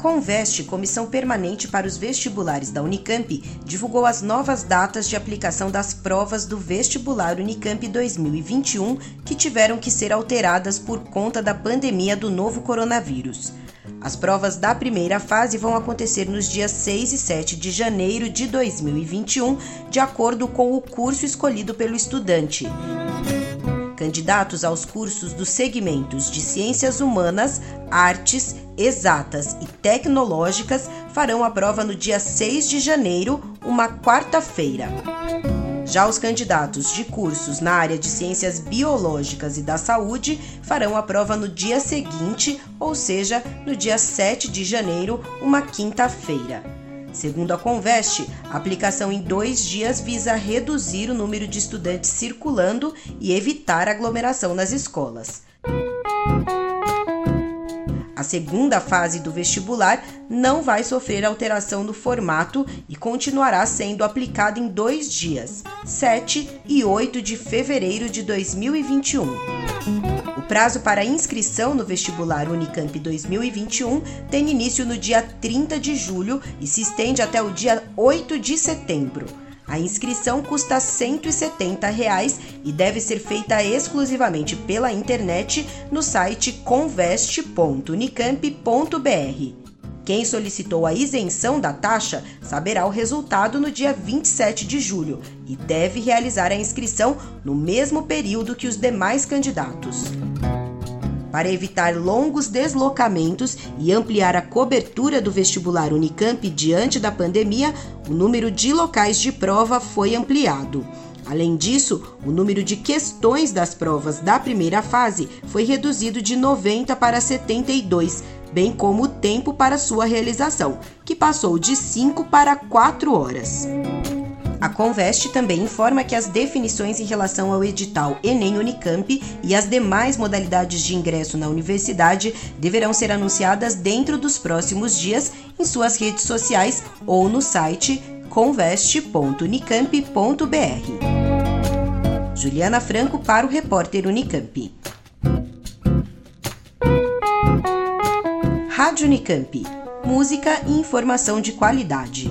Conveste, Comissão Permanente para os Vestibulares da Unicamp, divulgou as novas datas de aplicação das provas do vestibular Unicamp 2021 que tiveram que ser alteradas por conta da pandemia do novo coronavírus. As provas da primeira fase vão acontecer nos dias 6 e 7 de janeiro de 2021, de acordo com o curso escolhido pelo estudante. Candidatos aos cursos dos segmentos de Ciências Humanas, Artes, Exatas e Tecnológicas farão a prova no dia 6 de janeiro, uma quarta-feira. Já os candidatos de cursos na área de ciências biológicas e da saúde farão a prova no dia seguinte, ou seja, no dia 7 de janeiro, uma quinta-feira. Segundo a Conveste, a aplicação em dois dias visa reduzir o número de estudantes circulando e evitar aglomeração nas escolas. A segunda fase do vestibular não vai sofrer alteração no formato e continuará sendo aplicada em dois dias, 7 e 8 de fevereiro de 2021. O prazo para inscrição no vestibular Unicamp 2021 tem início no dia 30 de julho e se estende até o dia 8 de setembro. A inscrição custa 170 reais e deve ser feita exclusivamente pela internet no site conveste.unicamp.br. Quem solicitou a isenção da taxa saberá o resultado no dia 27 de julho e deve realizar a inscrição no mesmo período que os demais candidatos. Para evitar longos deslocamentos e ampliar a cobertura do vestibular Unicamp diante da pandemia, o número de locais de prova foi ampliado. Além disso, o número de questões das provas da primeira fase foi reduzido de 90 para 72, bem como o tempo para sua realização, que passou de 5 para 4 horas. A Conveste também informa que as definições em relação ao edital Enem Unicamp e as demais modalidades de ingresso na universidade deverão ser anunciadas dentro dos próximos dias em suas redes sociais ou no site conveste.unicamp.br. Juliana Franco para o repórter Unicamp. Rádio Unicamp. Música e informação de qualidade.